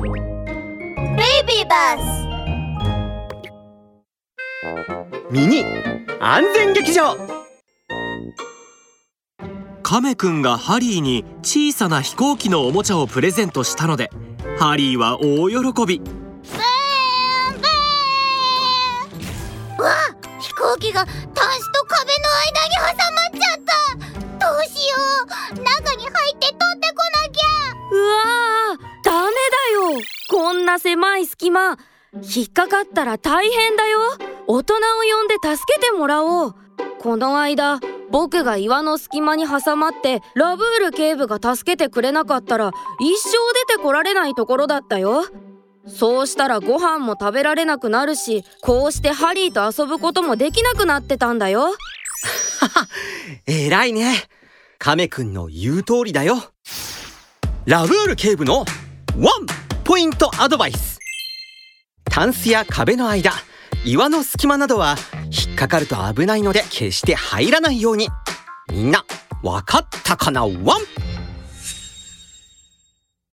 ベイビーバスミニ。安全劇場。カメくんがハリーに小さな飛行機のおもちゃをプレゼントしたのでハリーは大喜び。わあ飛行機がタンスと壁の間に挟まっちゃった。どうしよう。中に入ってこんな狭い隙間引っかかったら大変だよ。大人を呼んで助けてもらおう。この間僕が岩の隙間に挟まってラブール警部が助けてくれなかったら一生出てこられないところだったよ。そうしたらご飯も食べられなくなるしこうしてハリーと遊ぶこともできなくなってたんだよ。えらいね。カメくんの言う通りだよ。ラブール警部のワンポイントアドバイス。タンスや壁の間岩の隙間などは引っかかると危ないので決して入らないように。みんなわかったかな？ワン。